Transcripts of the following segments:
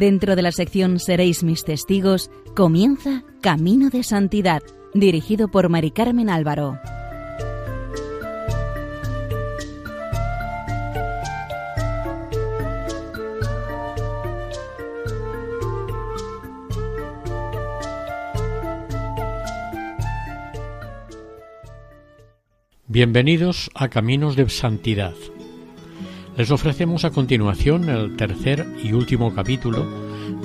Dentro de la sección Seréis mis testigos, comienza Camino de Santidad, dirigido por Mari Carmen Álvaro. Bienvenidos a Caminos de Santidad. Les ofrecemos a continuación el tercer y último capítulo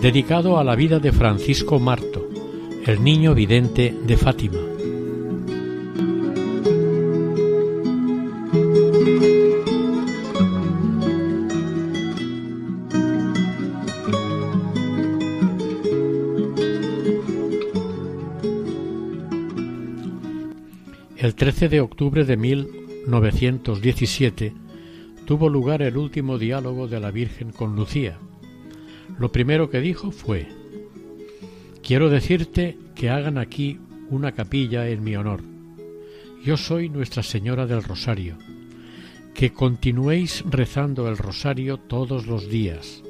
dedicado a la vida de Francisco Marto, el niño vidente de Fátima. El 13 de octubre de 1917 tuvo lugar el último diálogo de la Virgen con Lucía. Lo primero que dijo fue Quiero decirte que hagan aquí una capilla en mi honor. Yo soy Nuestra Señora del Rosario. Que continuéis rezando el rosario todos los días.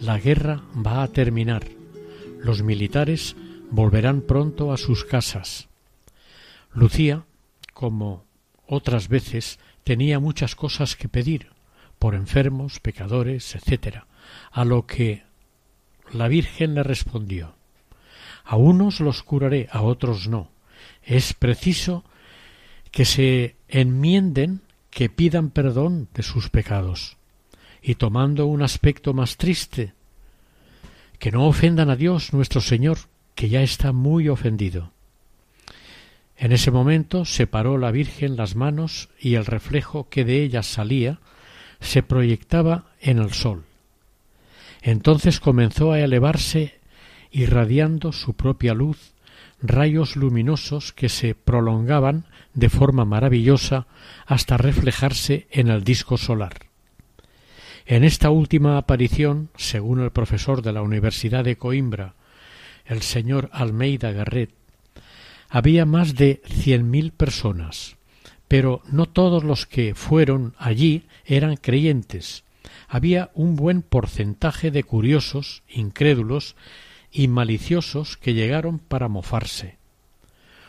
La guerra va a terminar. Los militares volverán pronto a sus casas. Lucía como otras veces, tenía muchas cosas que pedir, por enfermos, pecadores, etc., a lo que la Virgen le respondió A unos los curaré, a otros no. Es preciso que se enmienden, que pidan perdón de sus pecados. Y tomando un aspecto más triste, que no ofendan a Dios nuestro Señor, que ya está muy ofendido. En ese momento separó la Virgen las manos y el reflejo que de ellas salía se proyectaba en el sol. Entonces comenzó a elevarse, irradiando su propia luz, rayos luminosos que se prolongaban de forma maravillosa hasta reflejarse en el disco solar. En esta última aparición, según el profesor de la Universidad de Coimbra, el señor Almeida Garret, había más de cien mil personas, pero no todos los que fueron allí eran creyentes. Había un buen porcentaje de curiosos, incrédulos y maliciosos que llegaron para mofarse.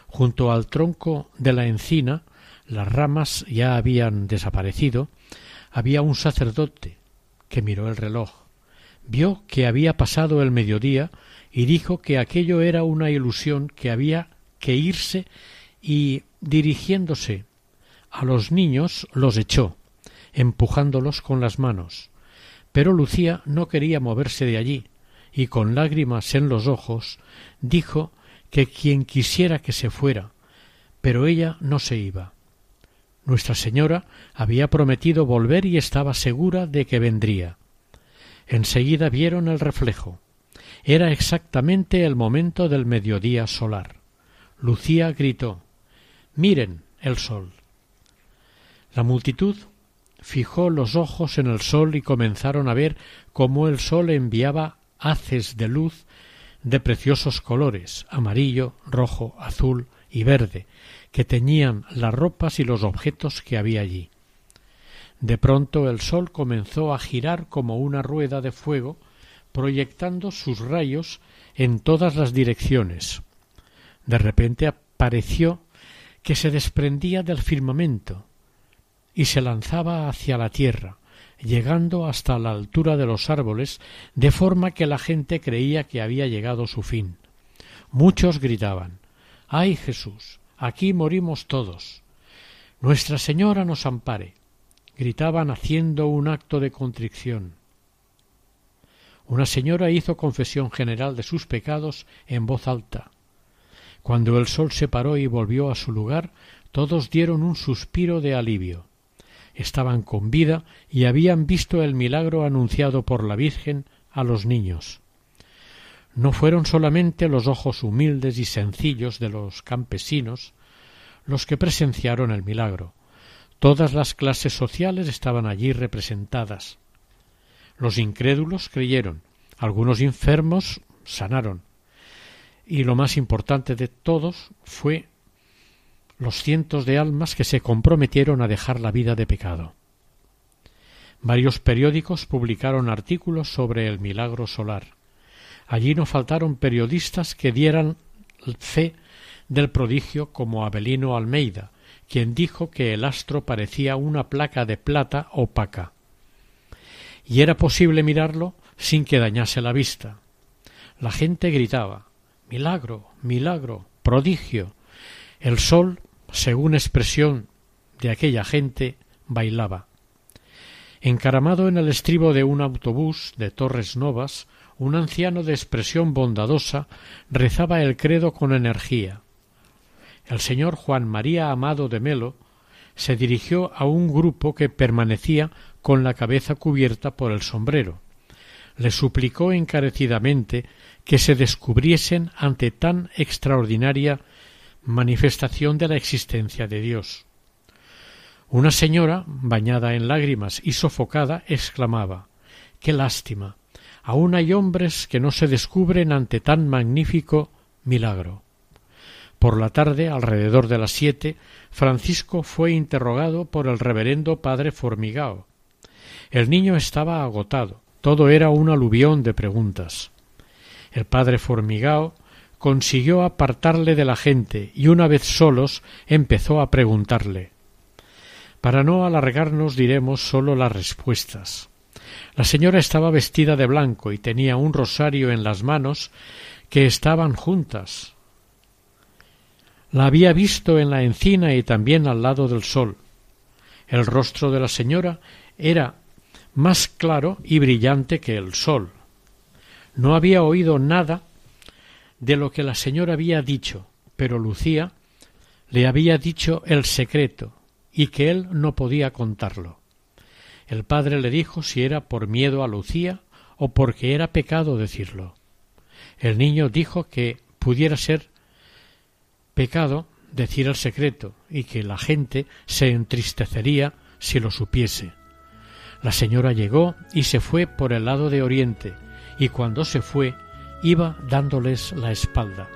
Junto al tronco de la encina, las ramas ya habían desaparecido, había un sacerdote que miró el reloj, vio que había pasado el mediodía y dijo que aquello era una ilusión que había que irse y dirigiéndose a los niños los echó, empujándolos con las manos. Pero Lucía no quería moverse de allí, y con lágrimas en los ojos dijo que quien quisiera que se fuera, pero ella no se iba. Nuestra Señora había prometido volver y estaba segura de que vendría. Enseguida vieron el reflejo. Era exactamente el momento del mediodía solar. Lucía gritó Miren el sol. La multitud fijó los ojos en el sol y comenzaron a ver cómo el sol enviaba haces de luz de preciosos colores amarillo, rojo, azul y verde, que teñían las ropas y los objetos que había allí. De pronto el sol comenzó a girar como una rueda de fuego, proyectando sus rayos en todas las direcciones. De repente apareció que se desprendía del firmamento y se lanzaba hacia la tierra, llegando hasta la altura de los árboles, de forma que la gente creía que había llegado su fin. Muchos gritaban ¡Ay Jesús! Aquí morimos todos. Nuestra Señora nos ampare. gritaban haciendo un acto de contrición. Una señora hizo confesión general de sus pecados en voz alta. Cuando el sol se paró y volvió a su lugar, todos dieron un suspiro de alivio. Estaban con vida y habían visto el milagro anunciado por la Virgen a los niños. No fueron solamente los ojos humildes y sencillos de los campesinos los que presenciaron el milagro. Todas las clases sociales estaban allí representadas. Los incrédulos creyeron, algunos enfermos sanaron, y lo más importante de todos fue los cientos de almas que se comprometieron a dejar la vida de pecado. Varios periódicos publicaron artículos sobre el milagro solar. Allí no faltaron periodistas que dieran fe del prodigio como Abelino Almeida, quien dijo que el astro parecía una placa de plata opaca. Y era posible mirarlo sin que dañase la vista. La gente gritaba Milagro, milagro, prodigio. El sol, según expresión de aquella gente, bailaba. Encaramado en el estribo de un autobús de Torres Novas, un anciano de expresión bondadosa rezaba el credo con energía. El señor Juan María Amado de Melo se dirigió a un grupo que permanecía con la cabeza cubierta por el sombrero. Le suplicó encarecidamente que se descubriesen ante tan extraordinaria manifestación de la existencia de Dios. Una señora, bañada en lágrimas y sofocada, exclamaba Qué lástima. Aún hay hombres que no se descubren ante tan magnífico milagro. Por la tarde, alrededor de las siete, Francisco fue interrogado por el reverendo padre Formigao. El niño estaba agotado. Todo era un aluvión de preguntas. El padre Formigao consiguió apartarle de la gente y una vez solos empezó a preguntarle para no alargarnos diremos sólo las respuestas. La señora estaba vestida de blanco y tenía un rosario en las manos que estaban juntas. La había visto en la encina y también al lado del sol. El rostro de la señora era más claro y brillante que el sol. No había oído nada de lo que la señora había dicho, pero Lucía le había dicho el secreto, y que él no podía contarlo. El padre le dijo si era por miedo a Lucía o porque era pecado decirlo. El niño dijo que pudiera ser pecado decir el secreto y que la gente se entristecería si lo supiese. La señora llegó y se fue por el lado de oriente, y cuando se fue iba dándoles la espalda.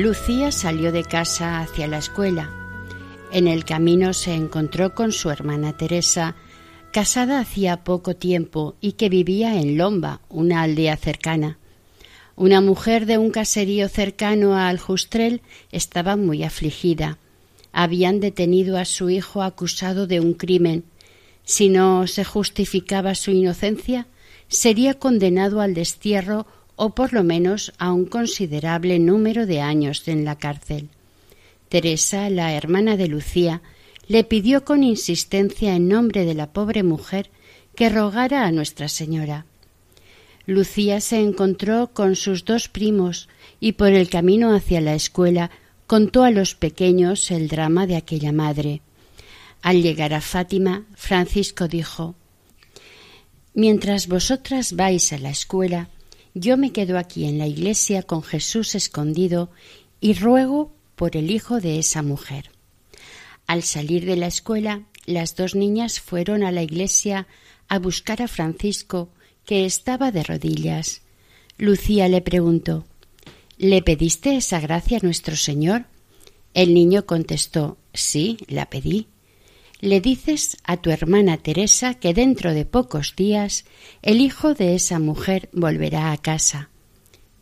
Lucía salió de casa hacia la escuela. En el camino se encontró con su hermana Teresa, casada hacía poco tiempo y que vivía en Lomba, una aldea cercana. Una mujer de un caserío cercano a Aljustrel estaba muy afligida. Habían detenido a su hijo acusado de un crimen. Si no se justificaba su inocencia, sería condenado al destierro o por lo menos a un considerable número de años en la cárcel. Teresa, la hermana de Lucía, le pidió con insistencia en nombre de la pobre mujer que rogara a Nuestra Señora. Lucía se encontró con sus dos primos y por el camino hacia la escuela contó a los pequeños el drama de aquella madre. Al llegar a Fátima, Francisco dijo Mientras vosotras vais a la escuela, yo me quedo aquí en la iglesia con Jesús escondido y ruego por el hijo de esa mujer. Al salir de la escuela, las dos niñas fueron a la iglesia a buscar a Francisco, que estaba de rodillas. Lucía le preguntó ¿Le pediste esa gracia a nuestro Señor? El niño contestó Sí, la pedí le dices a tu hermana Teresa que dentro de pocos días el hijo de esa mujer volverá a casa.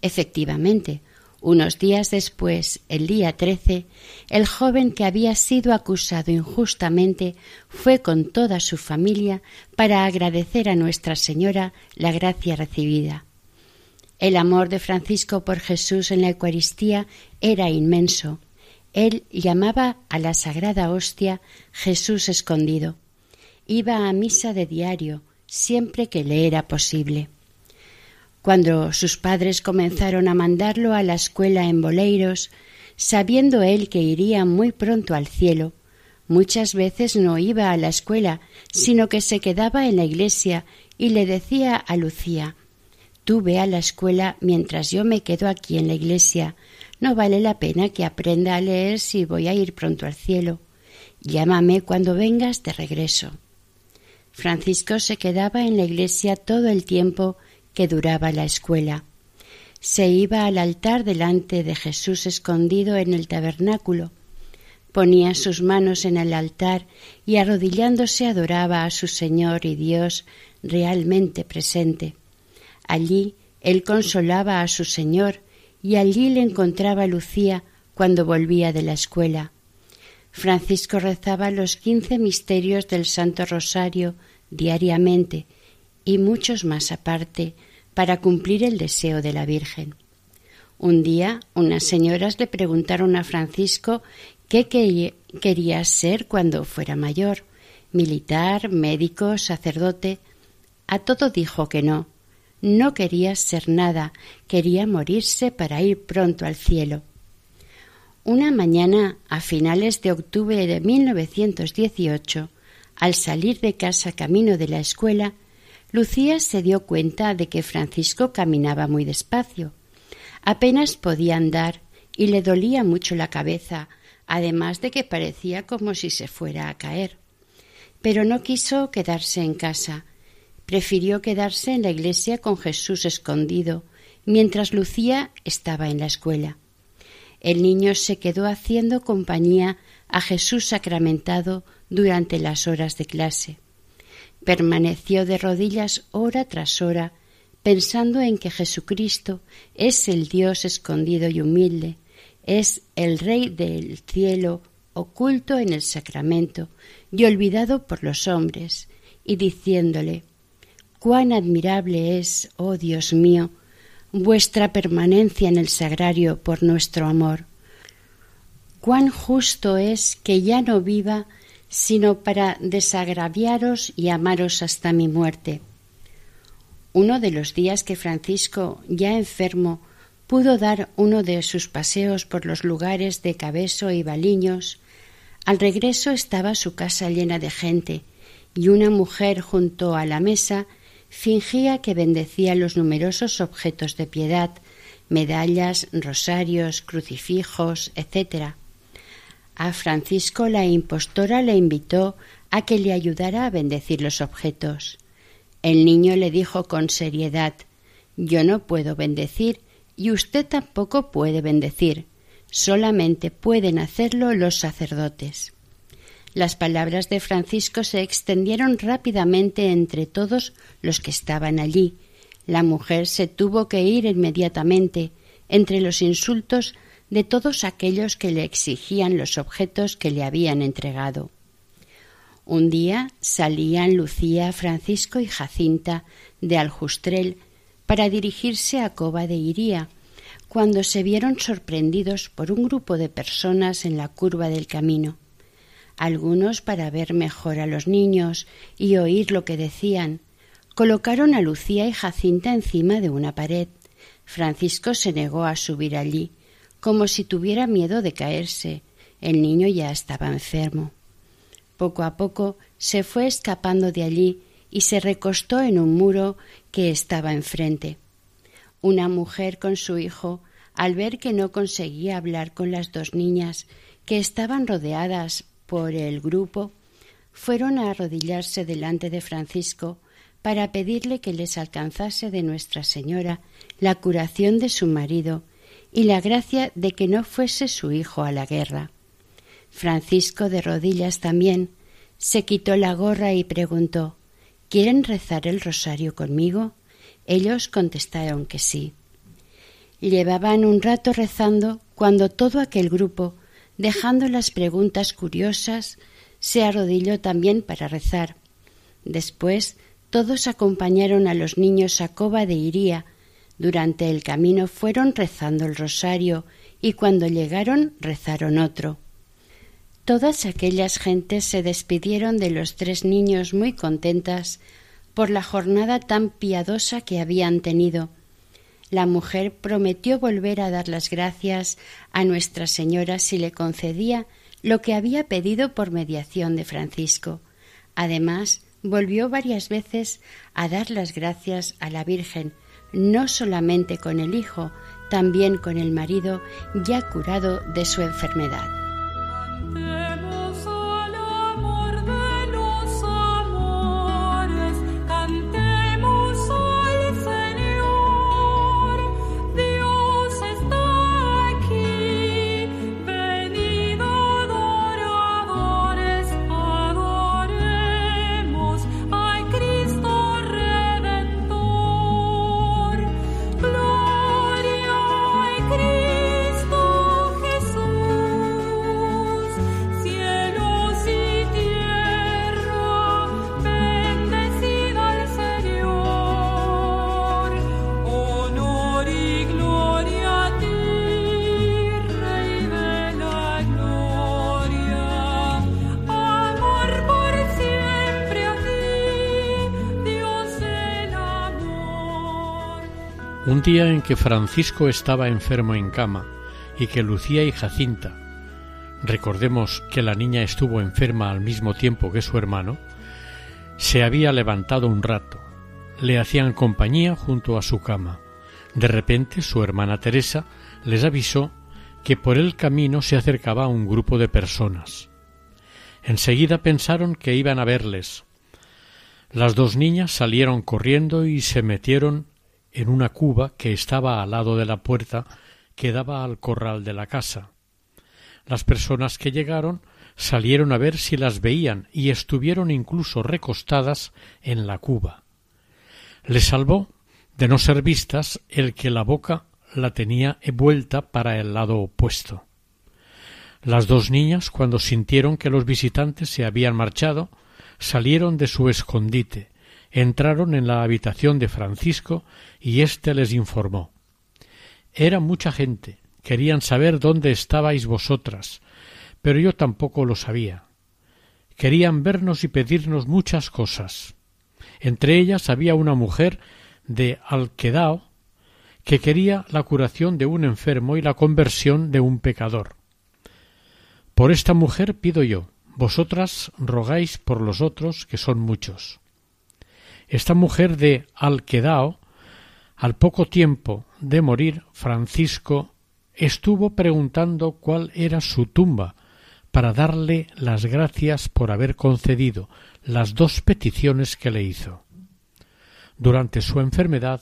Efectivamente, unos días después, el día trece, el joven que había sido acusado injustamente fue con toda su familia para agradecer a Nuestra Señora la gracia recibida. El amor de Francisco por Jesús en la Eucaristía era inmenso, él llamaba a la sagrada hostia Jesús escondido. Iba a misa de diario, siempre que le era posible. Cuando sus padres comenzaron a mandarlo a la escuela en Boleiros, sabiendo él que iría muy pronto al cielo, muchas veces no iba a la escuela, sino que se quedaba en la iglesia y le decía a Lucía Tú ve a la escuela mientras yo me quedo aquí en la iglesia. No vale la pena que aprenda a leer si voy a ir pronto al cielo. Llámame cuando vengas de regreso. Francisco se quedaba en la iglesia todo el tiempo que duraba la escuela. Se iba al altar delante de Jesús escondido en el tabernáculo. Ponía sus manos en el altar y arrodillándose adoraba a su Señor y Dios realmente presente. Allí él consolaba a su Señor y allí le encontraba Lucía cuando volvía de la escuela. Francisco rezaba los quince misterios del Santo Rosario diariamente y muchos más aparte para cumplir el deseo de la Virgen. Un día unas señoras le preguntaron a Francisco qué quería ser cuando fuera mayor militar, médico, sacerdote. A todo dijo que no, no quería ser nada, quería morirse para ir pronto al cielo. Una mañana, a finales de octubre de 1918, al salir de casa camino de la escuela, Lucía se dio cuenta de que Francisco caminaba muy despacio. Apenas podía andar y le dolía mucho la cabeza, además de que parecía como si se fuera a caer. Pero no quiso quedarse en casa, prefirió quedarse en la iglesia con Jesús escondido, mientras Lucía estaba en la escuela. El niño se quedó haciendo compañía a Jesús sacramentado durante las horas de clase. Permaneció de rodillas hora tras hora, pensando en que Jesucristo es el Dios escondido y humilde, es el Rey del cielo oculto en el sacramento y olvidado por los hombres, y diciéndole Cuán admirable es, oh Dios mío, vuestra permanencia en el sagrario por nuestro amor. Cuán justo es que ya no viva sino para desagraviaros y amaros hasta mi muerte. Uno de los días que Francisco, ya enfermo, pudo dar uno de sus paseos por los lugares de Cabeso y Baliños, al regreso estaba su casa llena de gente, y una mujer junto a la mesa fingía que bendecía los numerosos objetos de piedad, medallas, rosarios, crucifijos, etc. A Francisco la impostora le invitó a que le ayudara a bendecir los objetos. El niño le dijo con seriedad Yo no puedo bendecir y usted tampoco puede bendecir. Solamente pueden hacerlo los sacerdotes. Las palabras de Francisco se extendieron rápidamente entre todos los que estaban allí. La mujer se tuvo que ir inmediatamente entre los insultos de todos aquellos que le exigían los objetos que le habían entregado. Un día salían Lucía, Francisco y Jacinta de Aljustrel para dirigirse a Cova de Iría, cuando se vieron sorprendidos por un grupo de personas en la curva del camino algunos para ver mejor a los niños y oír lo que decían. Colocaron a Lucía y Jacinta encima de una pared. Francisco se negó a subir allí, como si tuviera miedo de caerse. El niño ya estaba enfermo. Poco a poco se fue escapando de allí y se recostó en un muro que estaba enfrente. Una mujer con su hijo, al ver que no conseguía hablar con las dos niñas, que estaban rodeadas por el grupo, fueron a arrodillarse delante de Francisco para pedirle que les alcanzase de Nuestra Señora la curación de su marido y la gracia de que no fuese su hijo a la guerra. Francisco de rodillas también se quitó la gorra y preguntó ¿Quieren rezar el rosario conmigo? Ellos contestaron que sí. Llevaban un rato rezando cuando todo aquel grupo dejando las preguntas curiosas, se arrodilló también para rezar. Después todos acompañaron a los niños a Cova de Iría. Durante el camino fueron rezando el rosario y cuando llegaron rezaron otro. Todas aquellas gentes se despidieron de los tres niños muy contentas por la jornada tan piadosa que habían tenido la mujer prometió volver a dar las gracias a Nuestra Señora si le concedía lo que había pedido por mediación de Francisco. Además, volvió varias veces a dar las gracias a la Virgen, no solamente con el hijo, también con el marido ya curado de su enfermedad. Día en que Francisco estaba enfermo en cama y que Lucía y Jacinta, recordemos que la niña estuvo enferma al mismo tiempo que su hermano, se había levantado un rato, le hacían compañía junto a su cama. De repente su hermana Teresa les avisó que por el camino se acercaba un grupo de personas. Enseguida pensaron que iban a verles. Las dos niñas salieron corriendo y se metieron en una cuba que estaba al lado de la puerta que daba al corral de la casa. Las personas que llegaron salieron a ver si las veían y estuvieron incluso recostadas en la cuba. Le salvó de no ser vistas el que la boca la tenía vuelta para el lado opuesto. Las dos niñas, cuando sintieron que los visitantes se habían marchado, salieron de su escondite entraron en la habitación de Francisco y éste les informó Era mucha gente. Querían saber dónde estabais vosotras, pero yo tampoco lo sabía. Querían vernos y pedirnos muchas cosas. Entre ellas había una mujer de Alquedao que quería la curación de un enfermo y la conversión de un pecador. Por esta mujer pido yo, vosotras rogáis por los otros, que son muchos. Esta mujer de Alquedao, al poco tiempo de morir, Francisco estuvo preguntando cuál era su tumba para darle las gracias por haber concedido las dos peticiones que le hizo. Durante su enfermedad,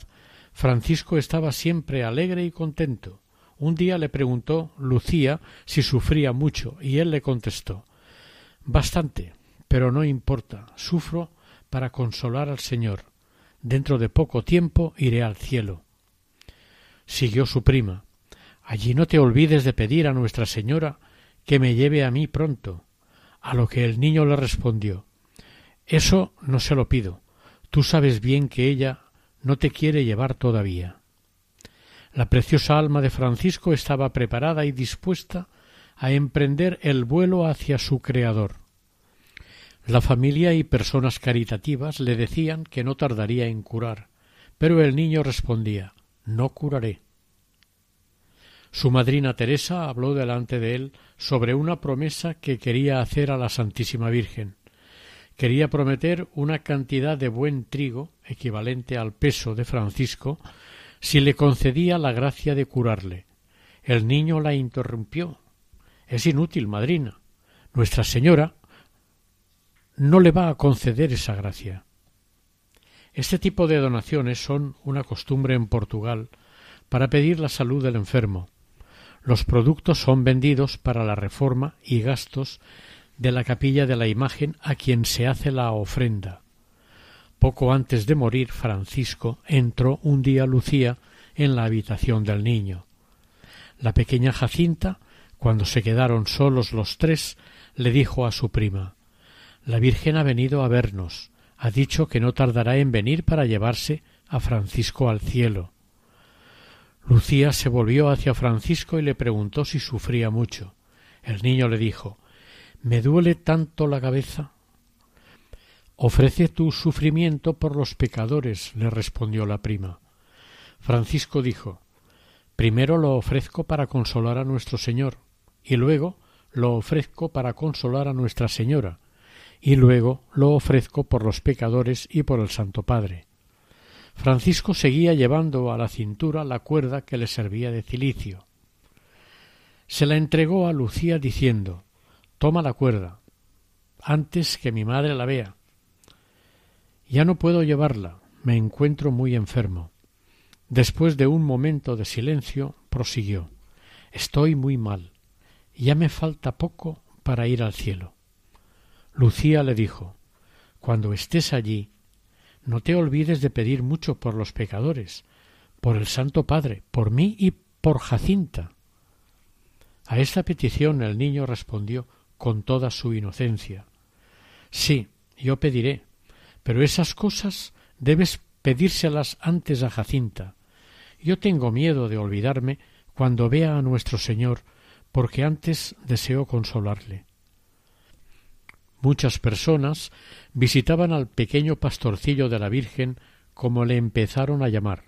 Francisco estaba siempre alegre y contento. Un día le preguntó Lucía si sufría mucho y él le contestó Bastante, pero no importa, sufro para consolar al Señor. Dentro de poco tiempo iré al cielo. Siguió su prima. Allí no te olvides de pedir a Nuestra Señora que me lleve a mí pronto. A lo que el niño le respondió Eso no se lo pido. Tú sabes bien que ella no te quiere llevar todavía. La preciosa alma de Francisco estaba preparada y dispuesta a emprender el vuelo hacia su Creador. La familia y personas caritativas le decían que no tardaría en curar, pero el niño respondía No curaré. Su madrina Teresa habló delante de él sobre una promesa que quería hacer a la Santísima Virgen. Quería prometer una cantidad de buen trigo, equivalente al peso de Francisco, si le concedía la gracia de curarle. El niño la interrumpió. Es inútil, madrina. Nuestra Señora no le va a conceder esa gracia. Este tipo de donaciones son una costumbre en Portugal para pedir la salud del enfermo. Los productos son vendidos para la reforma y gastos de la capilla de la imagen a quien se hace la ofrenda. Poco antes de morir, Francisco entró un día Lucía en la habitación del niño. La pequeña Jacinta, cuando se quedaron solos los tres, le dijo a su prima la Virgen ha venido a vernos. Ha dicho que no tardará en venir para llevarse a Francisco al cielo. Lucía se volvió hacia Francisco y le preguntó si sufría mucho. El niño le dijo Me duele tanto la cabeza. Ofrece tu sufrimiento por los pecadores, le respondió la prima. Francisco dijo Primero lo ofrezco para consolar a nuestro Señor, y luego lo ofrezco para consolar a Nuestra Señora, y luego lo ofrezco por los pecadores y por el Santo Padre. Francisco seguía llevando a la cintura la cuerda que le servía de cilicio. Se la entregó a Lucía diciendo Toma la cuerda, antes que mi madre la vea. Ya no puedo llevarla, me encuentro muy enfermo. Después de un momento de silencio, prosiguió Estoy muy mal. Ya me falta poco para ir al cielo. Lucía le dijo Cuando estés allí, no te olvides de pedir mucho por los pecadores, por el Santo Padre, por mí y por Jacinta. A esta petición el niño respondió con toda su inocencia Sí, yo pediré, pero esas cosas debes pedírselas antes a Jacinta. Yo tengo miedo de olvidarme cuando vea a nuestro Señor, porque antes deseo consolarle. Muchas personas visitaban al pequeño pastorcillo de la Virgen como le empezaron a llamar.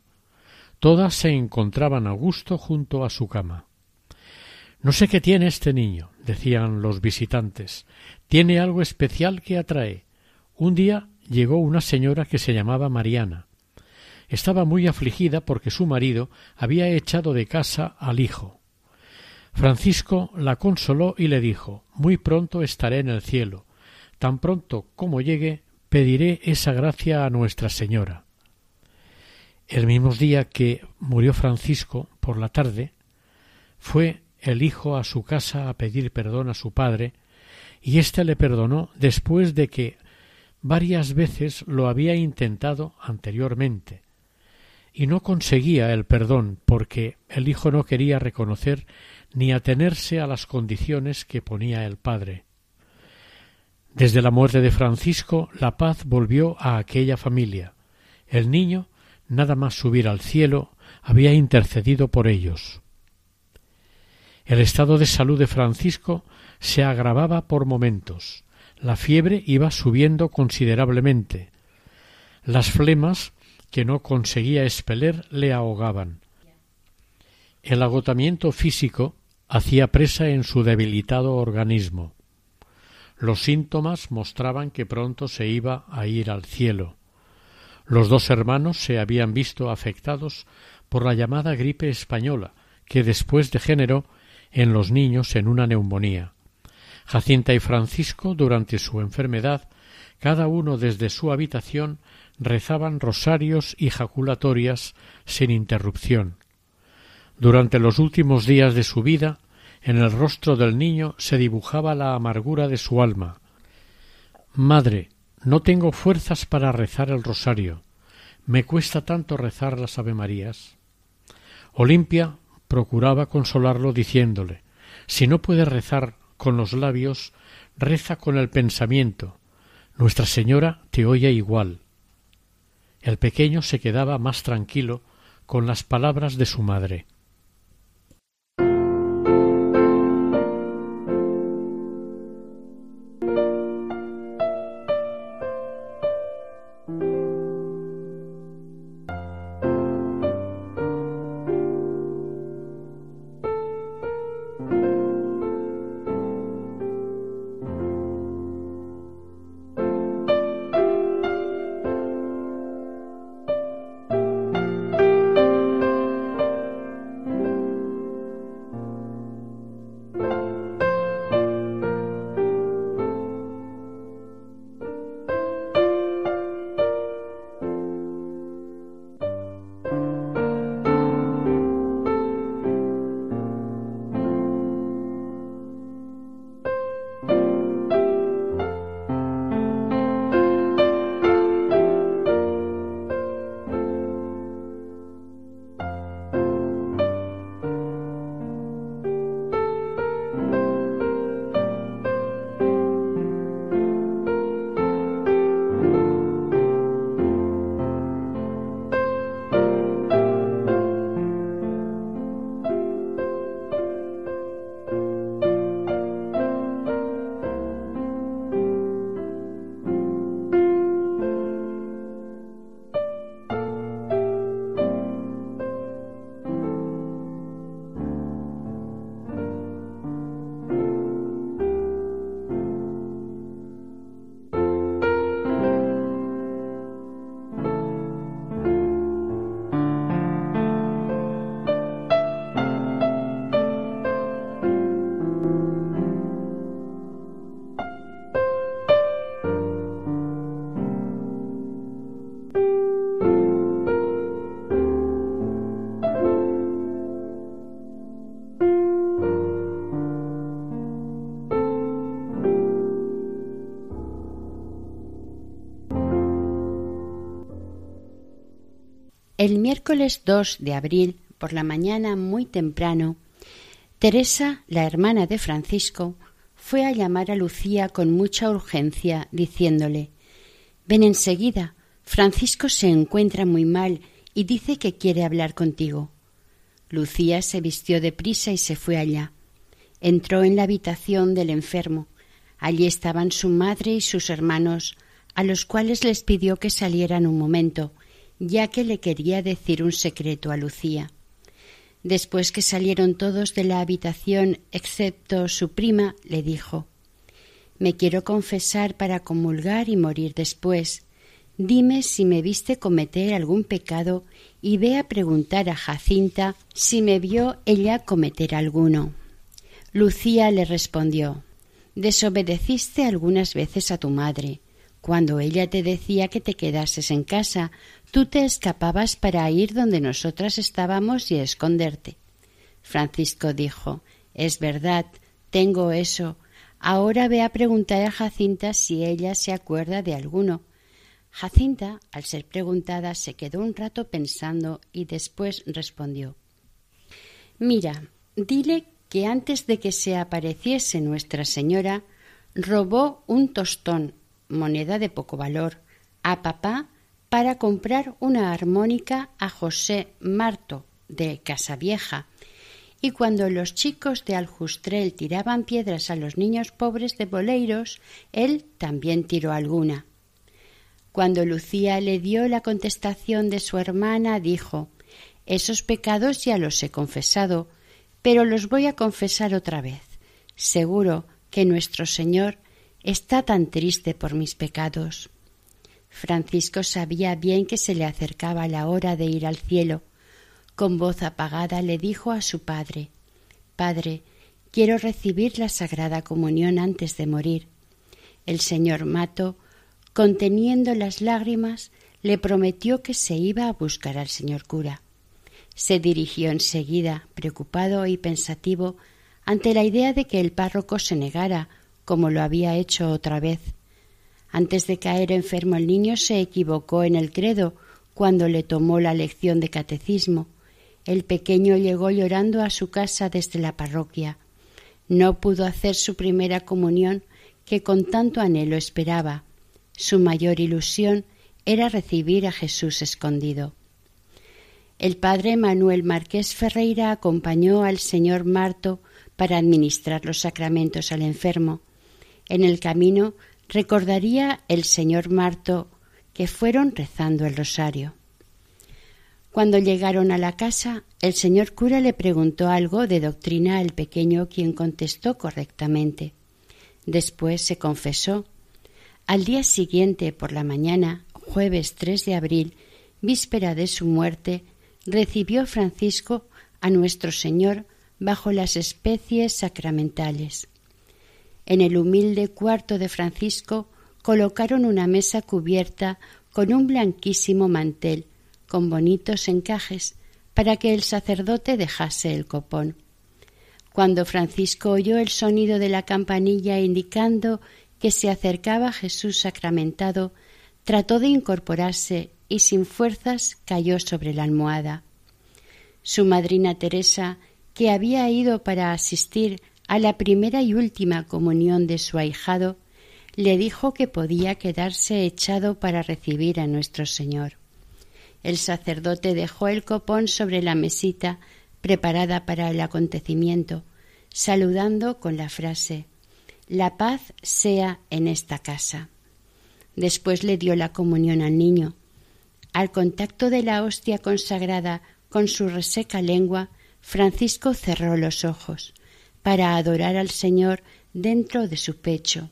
Todas se encontraban a gusto junto a su cama. No sé qué tiene este niño, decían los visitantes. Tiene algo especial que atrae. Un día llegó una señora que se llamaba Mariana. Estaba muy afligida porque su marido había echado de casa al hijo. Francisco la consoló y le dijo Muy pronto estaré en el cielo. Tan pronto como llegue pediré esa gracia a Nuestra Señora. El mismo día que murió Francisco, por la tarde, fue el hijo a su casa a pedir perdón a su padre, y éste le perdonó después de que varias veces lo había intentado anteriormente, y no conseguía el perdón porque el hijo no quería reconocer ni atenerse a las condiciones que ponía el padre. Desde la muerte de Francisco la paz volvió a aquella familia. El niño, nada más subir al cielo, había intercedido por ellos. El estado de salud de Francisco se agravaba por momentos. La fiebre iba subiendo considerablemente. Las flemas que no conseguía expeler le ahogaban. El agotamiento físico hacía presa en su debilitado organismo. Los síntomas mostraban que pronto se iba a ir al cielo. Los dos hermanos se habían visto afectados por la llamada gripe española, que después degeneró en los niños en una neumonía. Jacinta y Francisco, durante su enfermedad, cada uno desde su habitación rezaban rosarios y jaculatorias sin interrupción. Durante los últimos días de su vida, en el rostro del niño se dibujaba la amargura de su alma. Madre, no tengo fuerzas para rezar el rosario. Me cuesta tanto rezar las Avemarías. Olimpia procuraba consolarlo diciéndole Si no puedes rezar con los labios, reza con el pensamiento. Nuestra Señora te oye igual. El pequeño se quedaba más tranquilo con las palabras de su madre. El miércoles 2 de abril, por la mañana muy temprano, Teresa, la hermana de Francisco, fue a llamar a Lucía con mucha urgencia, diciéndole Ven enseguida. Francisco se encuentra muy mal y dice que quiere hablar contigo. Lucía se vistió de prisa y se fue allá. Entró en la habitación del enfermo. Allí estaban su madre y sus hermanos, a los cuales les pidió que salieran un momento, ya que le quería decir un secreto a Lucía. Después que salieron todos de la habitación excepto su prima, le dijo Me quiero confesar para comulgar y morir después. Dime si me viste cometer algún pecado y ve a preguntar a Jacinta si me vio ella cometer alguno. Lucía le respondió Desobedeciste algunas veces a tu madre. Cuando ella te decía que te quedases en casa, Tú te escapabas para ir donde nosotras estábamos y esconderte. Francisco dijo Es verdad, tengo eso. Ahora ve a preguntar a Jacinta si ella se acuerda de alguno. Jacinta, al ser preguntada, se quedó un rato pensando y después respondió Mira, dile que antes de que se apareciese Nuestra Señora, robó un tostón, moneda de poco valor, a papá para comprar una armónica a José Marto de Casavieja, y cuando los chicos de Aljustrel tiraban piedras a los niños pobres de Boleiros, él también tiró alguna. Cuando Lucía le dio la contestación de su hermana, dijo Esos pecados ya los he confesado, pero los voy a confesar otra vez. Seguro que nuestro Señor está tan triste por mis pecados. Francisco sabía bien que se le acercaba la hora de ir al cielo. Con voz apagada le dijo a su padre Padre, quiero recibir la Sagrada Comunión antes de morir. El señor Mato, conteniendo las lágrimas, le prometió que se iba a buscar al señor cura. Se dirigió enseguida, preocupado y pensativo, ante la idea de que el párroco se negara, como lo había hecho otra vez. Antes de caer enfermo el niño se equivocó en el credo cuando le tomó la lección de catecismo. El pequeño llegó llorando a su casa desde la parroquia. No pudo hacer su primera comunión que con tanto anhelo esperaba. Su mayor ilusión era recibir a Jesús escondido. El padre Manuel Márquez Ferreira acompañó al señor Marto para administrar los sacramentos al enfermo. En el camino recordaría el señor Marto que fueron rezando el rosario. Cuando llegaron a la casa, el señor cura le preguntó algo de doctrina al pequeño, quien contestó correctamente. Después se confesó. Al día siguiente, por la mañana, jueves 3 de abril, víspera de su muerte, recibió Francisco a nuestro Señor bajo las especies sacramentales. En el humilde cuarto de Francisco colocaron una mesa cubierta con un blanquísimo mantel, con bonitos encajes, para que el sacerdote dejase el copón. Cuando Francisco oyó el sonido de la campanilla indicando que se acercaba Jesús sacramentado, trató de incorporarse y sin fuerzas cayó sobre la almohada. Su madrina Teresa, que había ido para asistir a la primera y última comunión de su ahijado, le dijo que podía quedarse echado para recibir a nuestro Señor. El sacerdote dejó el copón sobre la mesita preparada para el acontecimiento, saludando con la frase La paz sea en esta casa. Después le dio la comunión al niño. Al contacto de la hostia consagrada con su reseca lengua, Francisco cerró los ojos para adorar al Señor dentro de su pecho.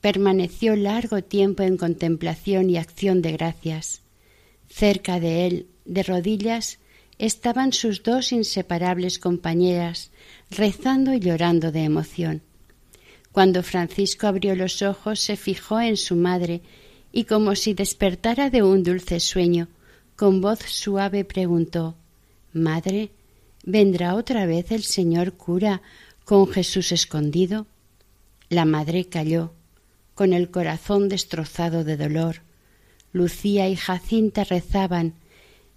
Permaneció largo tiempo en contemplación y acción de gracias. Cerca de él, de rodillas, estaban sus dos inseparables compañeras, rezando y llorando de emoción. Cuando Francisco abrió los ojos, se fijó en su madre y como si despertara de un dulce sueño, con voz suave preguntó Madre, ¿Vendrá otra vez el señor cura con Jesús escondido? La madre calló, con el corazón destrozado de dolor. Lucía y Jacinta rezaban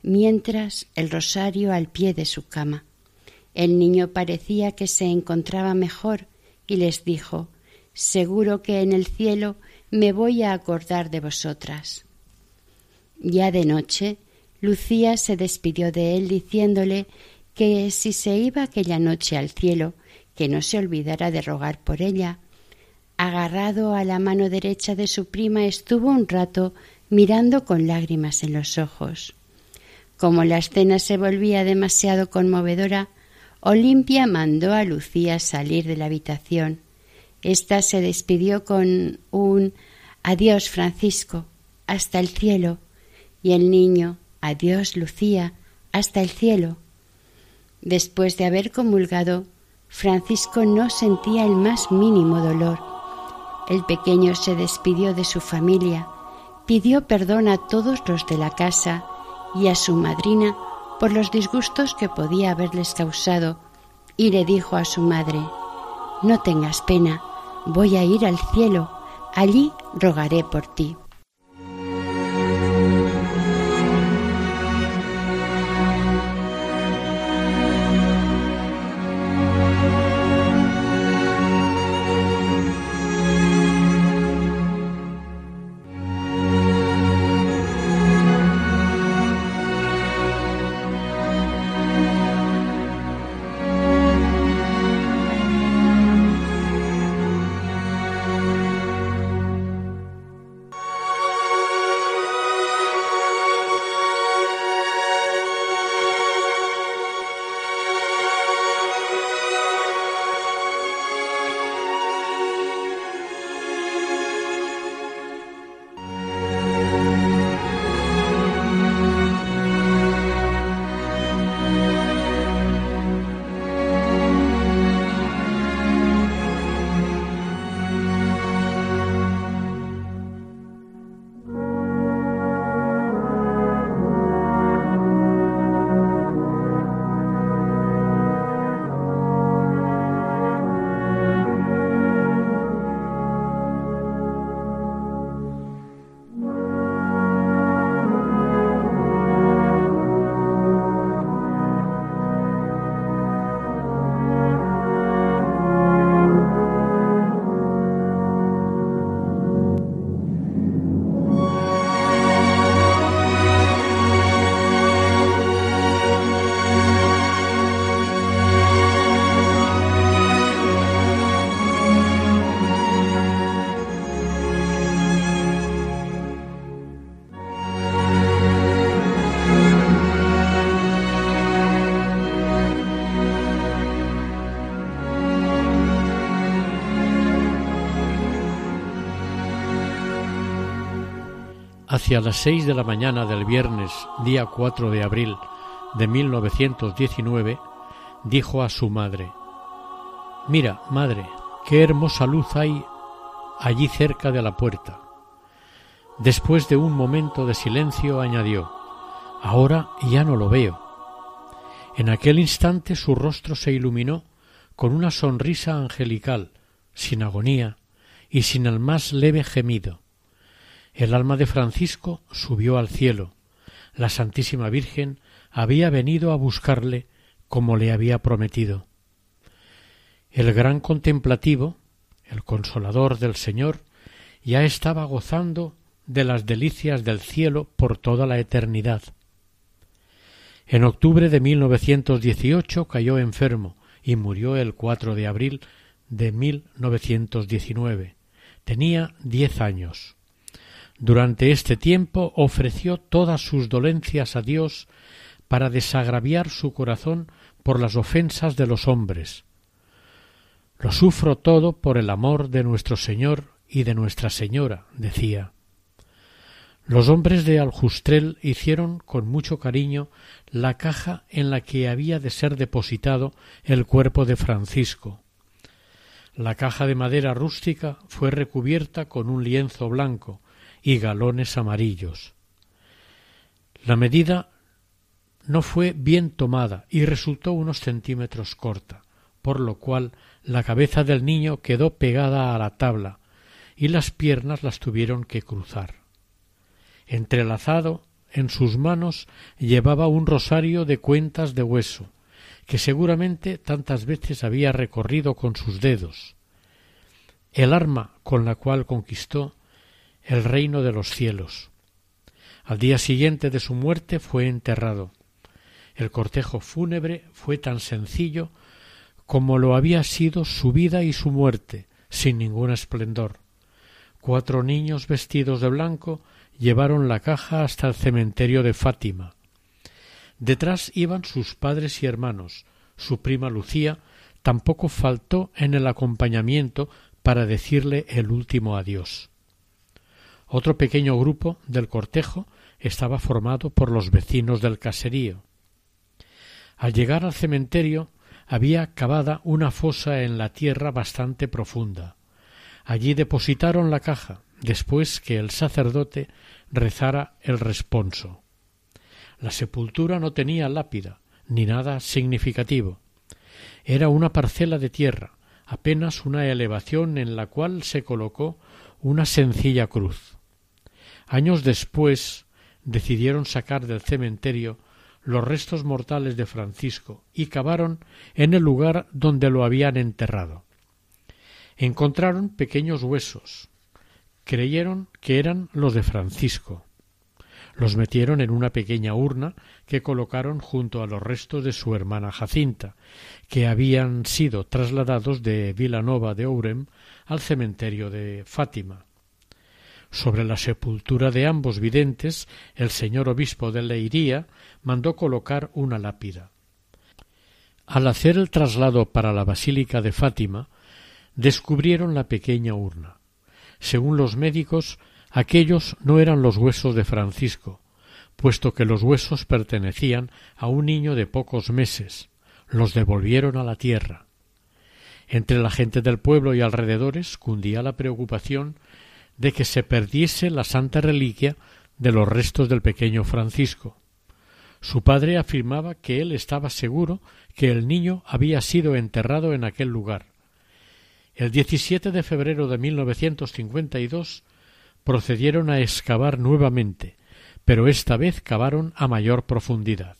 mientras el rosario al pie de su cama. El niño parecía que se encontraba mejor y les dijo Seguro que en el cielo me voy a acordar de vosotras. Ya de noche, Lucía se despidió de él diciéndole que si se iba aquella noche al cielo, que no se olvidara de rogar por ella. Agarrado a la mano derecha de su prima estuvo un rato mirando con lágrimas en los ojos. Como la escena se volvía demasiado conmovedora, Olimpia mandó a Lucía salir de la habitación. Esta se despidió con un Adiós, Francisco, hasta el cielo, y el niño Adiós, Lucía, hasta el cielo. Después de haber comulgado, Francisco no sentía el más mínimo dolor. El pequeño se despidió de su familia, pidió perdón a todos los de la casa y a su madrina por los disgustos que podía haberles causado, y le dijo a su madre No tengas pena, voy a ir al cielo, allí rogaré por ti. Hacia las seis de la mañana del viernes, día 4 de abril de 1919, dijo a su madre Mira, madre, qué hermosa luz hay allí cerca de la puerta. Después de un momento de silencio añadió Ahora ya no lo veo. En aquel instante su rostro se iluminó con una sonrisa angelical, sin agonía y sin el más leve gemido. El alma de Francisco subió al cielo. La Santísima Virgen había venido a buscarle como le había prometido. El gran contemplativo, el consolador del Señor, ya estaba gozando de las delicias del cielo por toda la eternidad. En octubre de 1918 cayó enfermo y murió el 4 de abril de 1919. Tenía diez años. Durante este tiempo ofreció todas sus dolencias a Dios para desagraviar su corazón por las ofensas de los hombres. Lo sufro todo por el amor de nuestro Señor y de Nuestra Señora, decía. Los hombres de Aljustrel hicieron con mucho cariño la caja en la que había de ser depositado el cuerpo de Francisco. La caja de madera rústica fue recubierta con un lienzo blanco, y galones amarillos. La medida no fue bien tomada y resultó unos centímetros corta, por lo cual la cabeza del niño quedó pegada a la tabla y las piernas las tuvieron que cruzar. Entrelazado en sus manos llevaba un rosario de cuentas de hueso, que seguramente tantas veces había recorrido con sus dedos, el arma con la cual conquistó el reino de los cielos. Al día siguiente de su muerte fue enterrado. El cortejo fúnebre fue tan sencillo como lo había sido su vida y su muerte, sin ningún esplendor. Cuatro niños vestidos de blanco llevaron la caja hasta el cementerio de Fátima. Detrás iban sus padres y hermanos. Su prima Lucía tampoco faltó en el acompañamiento para decirle el último adiós. Otro pequeño grupo del cortejo estaba formado por los vecinos del caserío. Al llegar al cementerio había cavada una fosa en la tierra bastante profunda. Allí depositaron la caja, después que el sacerdote rezara el responso. La sepultura no tenía lápida, ni nada significativo. Era una parcela de tierra, apenas una elevación en la cual se colocó una sencilla cruz. Años después decidieron sacar del cementerio los restos mortales de Francisco y cavaron en el lugar donde lo habían enterrado. Encontraron pequeños huesos. Creyeron que eran los de Francisco. Los metieron en una pequeña urna que colocaron junto a los restos de su hermana Jacinta, que habían sido trasladados de Vilanova de Ourem al cementerio de Fátima. Sobre la sepultura de ambos videntes, el señor obispo de Leiría mandó colocar una lápida. Al hacer el traslado para la basílica de Fátima, descubrieron la pequeña urna. Según los médicos, aquellos no eran los huesos de Francisco, puesto que los huesos pertenecían a un niño de pocos meses. Los devolvieron a la tierra. Entre la gente del pueblo y alrededores cundía la preocupación de que se perdiese la santa reliquia de los restos del pequeño Francisco. Su padre afirmaba que él estaba seguro que el niño había sido enterrado en aquel lugar. El 17 de febrero de 1952 procedieron a excavar nuevamente, pero esta vez cavaron a mayor profundidad.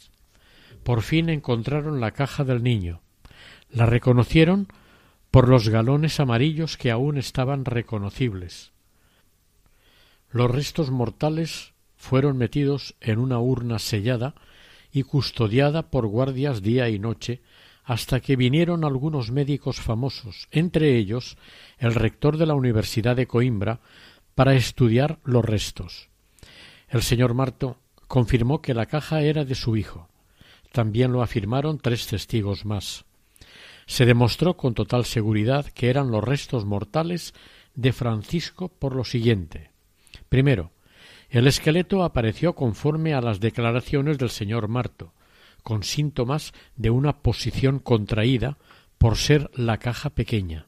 Por fin encontraron la caja del niño. La reconocieron por los galones amarillos que aún estaban reconocibles. Los restos mortales fueron metidos en una urna sellada y custodiada por guardias día y noche hasta que vinieron algunos médicos famosos, entre ellos el rector de la Universidad de Coimbra, para estudiar los restos. El señor Marto confirmó que la caja era de su hijo. También lo afirmaron tres testigos más. Se demostró con total seguridad que eran los restos mortales de Francisco por lo siguiente. Primero, el esqueleto apareció conforme a las declaraciones del señor Marto, con síntomas de una posición contraída por ser la caja pequeña.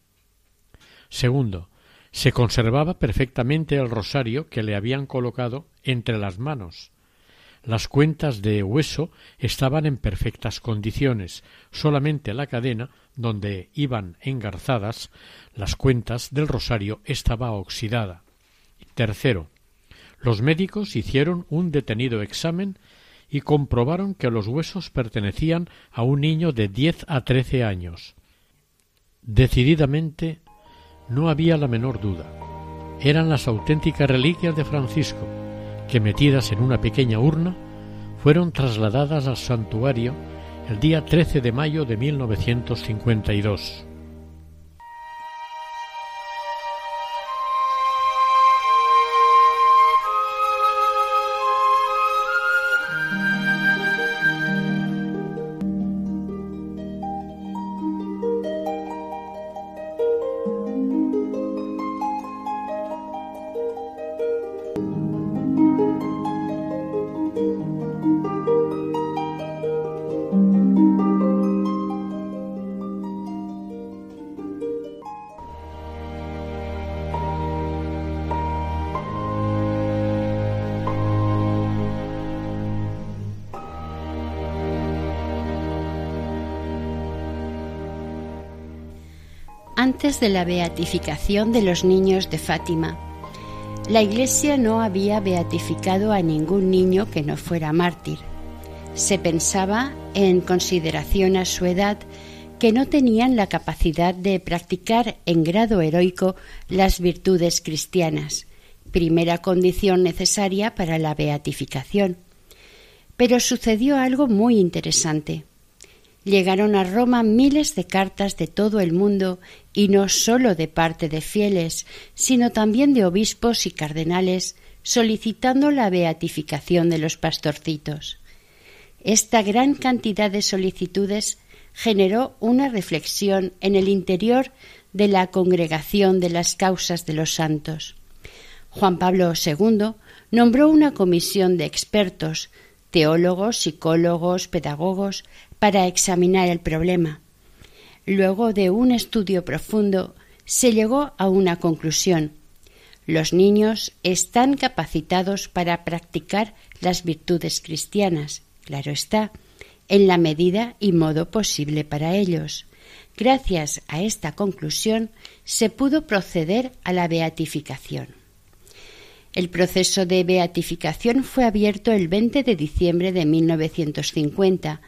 Segundo, se conservaba perfectamente el rosario que le habían colocado entre las manos. Las cuentas de hueso estaban en perfectas condiciones, solamente la cadena donde iban engarzadas las cuentas del rosario estaba oxidada. Tercero, los médicos hicieron un detenido examen y comprobaron que los huesos pertenecían a un niño de diez a trece años. Decididamente no había la menor duda. Eran las auténticas reliquias de Francisco, que metidas en una pequeña urna, fueron trasladadas al santuario el día 13 de mayo de 1952. De la beatificación de los niños de Fátima, La Iglesia no había beatificado a ningún niño que no fuera mártir. Se pensaba, en consideración a su edad, que no tenían la capacidad de practicar en grado heroico las virtudes cristianas, primera condición necesaria para la beatificación. Pero sucedió algo muy interesante. Llegaron a Roma miles de cartas de todo el mundo y no sólo de parte de fieles, sino también de obispos y cardenales solicitando la beatificación de los pastorcitos. Esta gran cantidad de solicitudes generó una reflexión en el interior de la congregación de las causas de los santos. Juan Pablo II nombró una comisión de expertos, teólogos, psicólogos, pedagogos, para examinar el problema. Luego de un estudio profundo, se llegó a una conclusión. Los niños están capacitados para practicar las virtudes cristianas, claro está, en la medida y modo posible para ellos. Gracias a esta conclusión se pudo proceder a la beatificación. El proceso de beatificación fue abierto el 20 de diciembre de 1950,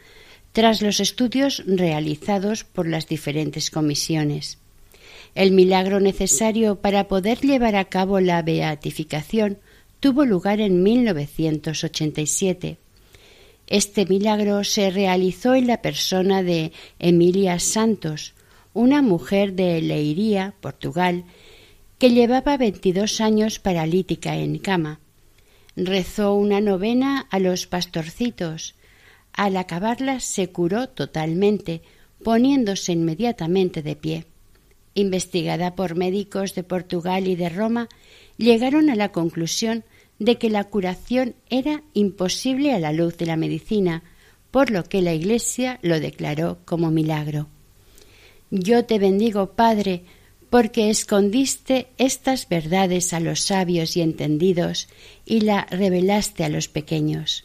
tras los estudios realizados por las diferentes comisiones. El milagro necesario para poder llevar a cabo la beatificación tuvo lugar en 1987. Este milagro se realizó en la persona de Emilia Santos, una mujer de Leiría, Portugal, que llevaba veintidós años paralítica en cama. Rezó una novena a los pastorcitos. Al acabarla se curó totalmente, poniéndose inmediatamente de pie. Investigada por médicos de Portugal y de Roma, llegaron a la conclusión de que la curación era imposible a la luz de la medicina, por lo que la Iglesia lo declaró como milagro. Yo te bendigo, Padre, porque escondiste estas verdades a los sabios y entendidos y la revelaste a los pequeños.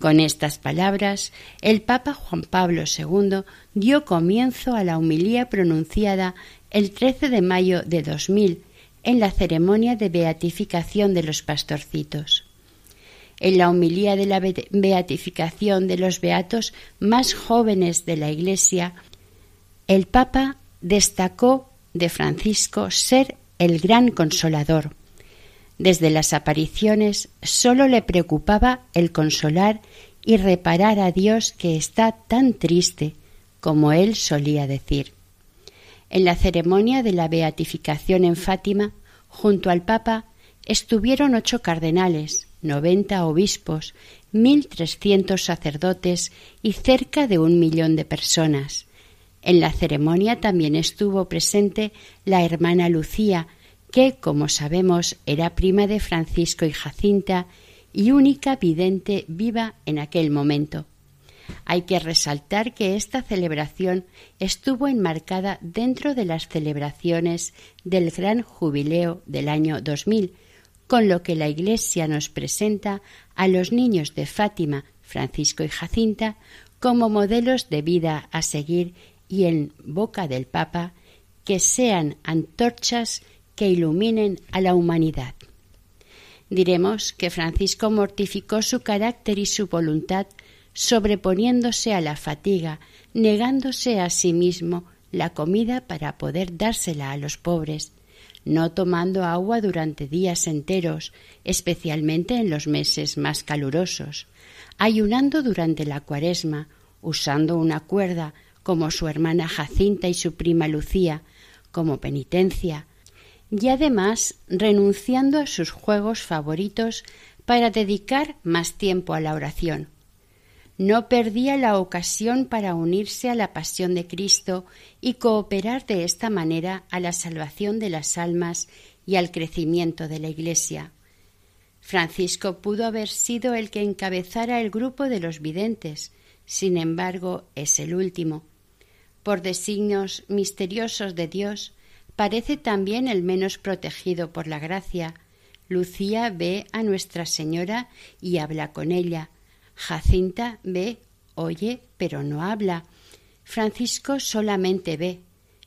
Con estas palabras, el Papa Juan Pablo II dio comienzo a la humilía pronunciada el 13 de mayo de 2000 en la ceremonia de beatificación de los pastorcitos. En la homilía de la beatificación de los beatos más jóvenes de la Iglesia, el Papa destacó de Francisco ser el gran consolador. Desde las apariciones sólo le preocupaba el consolar y reparar a Dios que está tan triste, como él solía decir. En la ceremonia de la beatificación en Fátima, junto al Papa, estuvieron ocho cardenales, noventa obispos, mil trescientos sacerdotes y cerca de un millón de personas. En la ceremonia también estuvo presente la hermana Lucía, que, como sabemos, era prima de Francisco y Jacinta y única vidente viva en aquel momento. Hay que resaltar que esta celebración estuvo enmarcada dentro de las celebraciones del gran jubileo del año 2000, con lo que la Iglesia nos presenta a los niños de Fátima, Francisco y Jacinta como modelos de vida a seguir y en boca del Papa que sean antorchas que iluminen a la humanidad. Diremos que Francisco mortificó su carácter y su voluntad sobreponiéndose a la fatiga, negándose a sí mismo la comida para poder dársela a los pobres, no tomando agua durante días enteros, especialmente en los meses más calurosos, ayunando durante la cuaresma, usando una cuerda, como su hermana Jacinta y su prima Lucía, como penitencia, y además renunciando a sus juegos favoritos para dedicar más tiempo a la oración no perdía la ocasión para unirse a la pasión de Cristo y cooperar de esta manera a la salvación de las almas y al crecimiento de la Iglesia. Francisco pudo haber sido el que encabezara el grupo de los videntes, sin embargo es el último. Por designios misteriosos de Dios, parece también el menos protegido por la gracia. Lucía ve a Nuestra Señora y habla con ella, Jacinta ve, oye, pero no habla. Francisco solamente ve,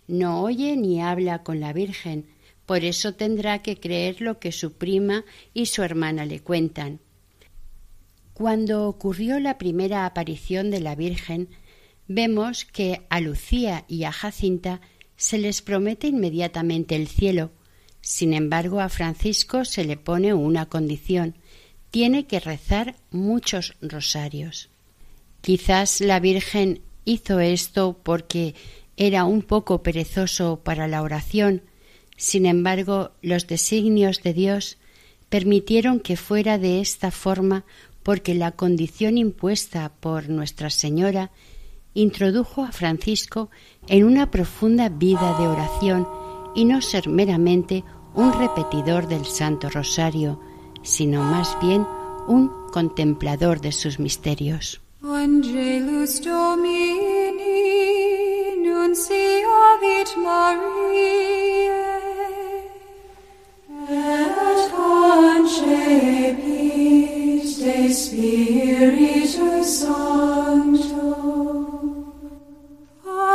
no oye ni habla con la Virgen, Por eso tendrá que creer lo que su prima y su hermana le cuentan. Cuando ocurrió la primera aparición de la Virgen, vemos que a Lucía y a Jacinta se les promete inmediatamente el cielo. Sin embargo, a Francisco se le pone una condición tiene que rezar muchos rosarios. Quizás la Virgen hizo esto porque era un poco perezoso para la oración, sin embargo los designios de Dios permitieron que fuera de esta forma porque la condición impuesta por Nuestra Señora introdujo a Francisco en una profunda vida de oración y no ser meramente un repetidor del Santo Rosario, sino más bien un contemplador de sus misterios.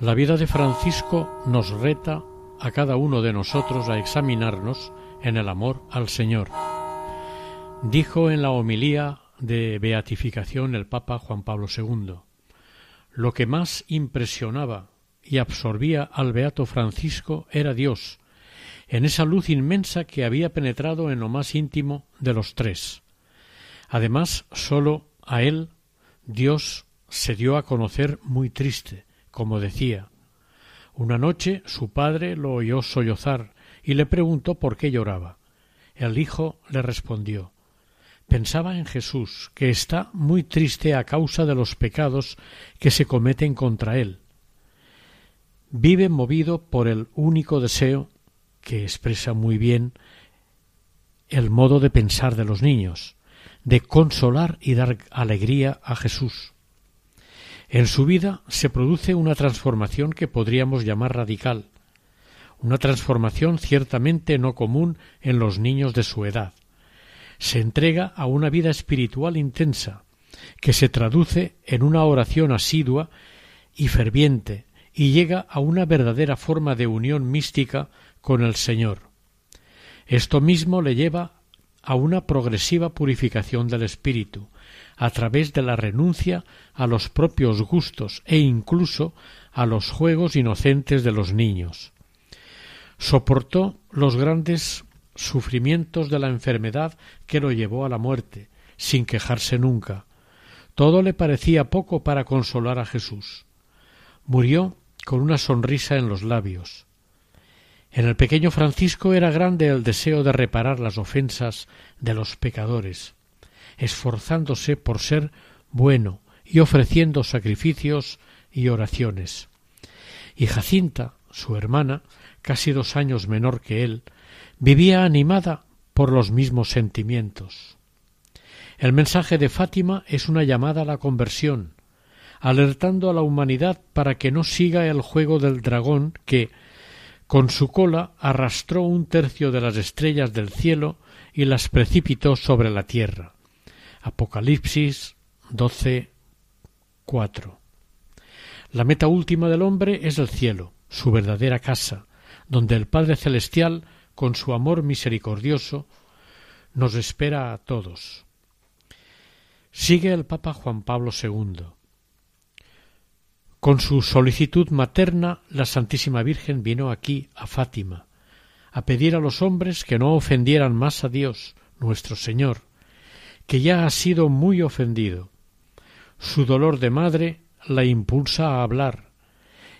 La vida de Francisco nos reta a cada uno de nosotros a examinarnos en el amor al Señor. Dijo en la homilía de beatificación el Papa Juan Pablo II, lo que más impresionaba y absorbía al beato Francisco era Dios, en esa luz inmensa que había penetrado en lo más íntimo de los tres. Además, sólo a él Dios se dio a conocer muy triste, como decía. Una noche su padre lo oyó sollozar y le preguntó por qué lloraba. El hijo le respondió Pensaba en Jesús, que está muy triste a causa de los pecados que se cometen contra él. Vive movido por el único deseo que expresa muy bien el modo de pensar de los niños, de consolar y dar alegría a Jesús. En su vida se produce una transformación que podríamos llamar radical, una transformación ciertamente no común en los niños de su edad. Se entrega a una vida espiritual intensa, que se traduce en una oración asidua y ferviente, y llega a una verdadera forma de unión mística con el Señor. Esto mismo le lleva a una progresiva purificación del espíritu, a través de la renuncia a los propios gustos e incluso a los juegos inocentes de los niños. Soportó los grandes sufrimientos de la enfermedad que lo llevó a la muerte, sin quejarse nunca. Todo le parecía poco para consolar a Jesús. Murió con una sonrisa en los labios. En el pequeño Francisco era grande el deseo de reparar las ofensas de los pecadores, esforzándose por ser bueno y ofreciendo sacrificios y oraciones. Y Jacinta, su hermana, casi dos años menor que él, vivía animada por los mismos sentimientos. El mensaje de Fátima es una llamada a la conversión, alertando a la humanidad para que no siga el juego del dragón que, con su cola, arrastró un tercio de las estrellas del cielo y las precipitó sobre la tierra. Apocalipsis 12, 4. La meta última del hombre es el cielo, su verdadera casa, donde el Padre Celestial, con su amor misericordioso, nos espera a todos. Sigue el Papa Juan Pablo II. Con su solicitud materna, la Santísima Virgen vino aquí, a Fátima, a pedir a los hombres que no ofendieran más a Dios, nuestro Señor, que ya ha sido muy ofendido. Su dolor de madre la impulsa a hablar.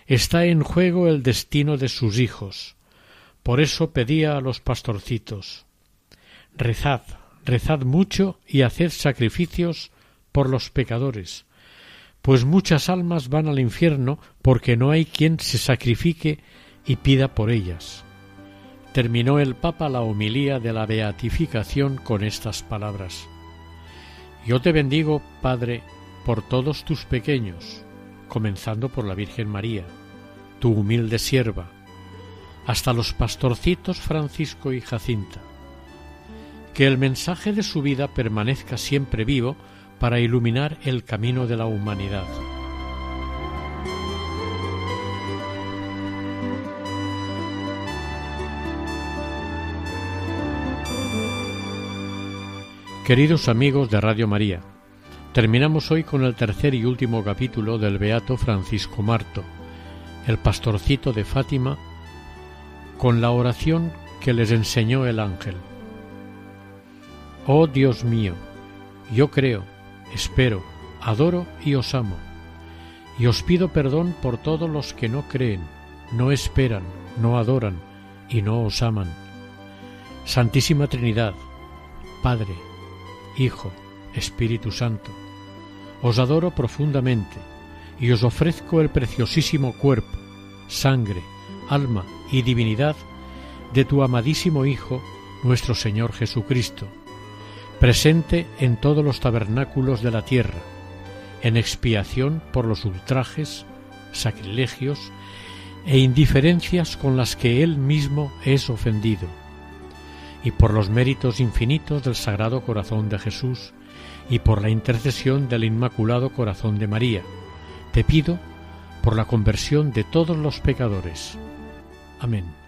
Está en juego el destino de sus hijos. Por eso pedía a los pastorcitos Rezad, rezad mucho y haced sacrificios por los pecadores, pues muchas almas van al infierno porque no hay quien se sacrifique y pida por ellas. Terminó el Papa la homilía de la beatificación con estas palabras. Yo te bendigo, Padre, por todos tus pequeños, comenzando por la Virgen María, tu humilde sierva, hasta los pastorcitos Francisco y Jacinta. Que el mensaje de su vida permanezca siempre vivo para iluminar el camino de la humanidad. Queridos amigos de Radio María, terminamos hoy con el tercer y último capítulo del Beato Francisco Marto, el pastorcito de Fátima, con la oración que les enseñó el ángel. Oh Dios mío, yo creo, espero, adoro y os amo, y os pido perdón por todos los que no creen, no esperan, no adoran y no os aman. Santísima Trinidad, Padre, Hijo, Espíritu Santo, os adoro profundamente y os ofrezco el preciosísimo cuerpo, sangre, alma y divinidad de tu amadísimo Hijo, nuestro Señor Jesucristo, presente en todos los tabernáculos de la tierra, en expiación por los ultrajes, sacrilegios e indiferencias con las que Él mismo es ofendido y por los méritos infinitos del Sagrado Corazón de Jesús y por la intercesión del Inmaculado Corazón de María, te pido por la conversión de todos los pecadores. Amén.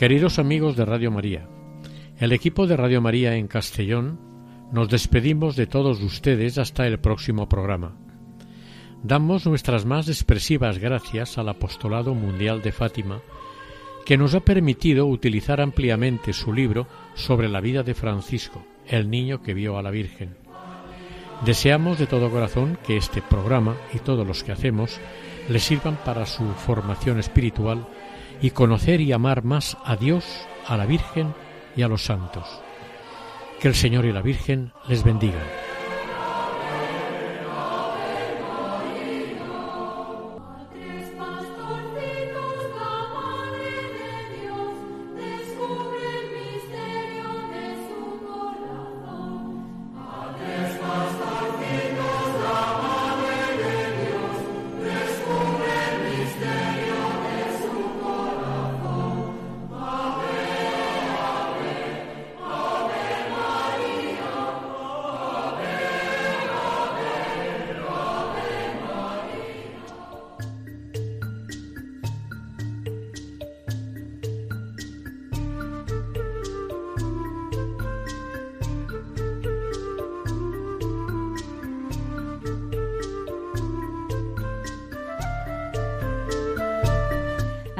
Queridos amigos de Radio María, el equipo de Radio María en Castellón nos despedimos de todos ustedes hasta el próximo programa. Damos nuestras más expresivas gracias al Apostolado Mundial de Fátima, que nos ha permitido utilizar ampliamente su libro sobre la vida de Francisco, el niño que vio a la Virgen. Deseamos de todo corazón que este programa y todos los que hacemos le sirvan para su formación espiritual y conocer y amar más a Dios, a la Virgen y a los santos. Que el Señor y la Virgen les bendigan.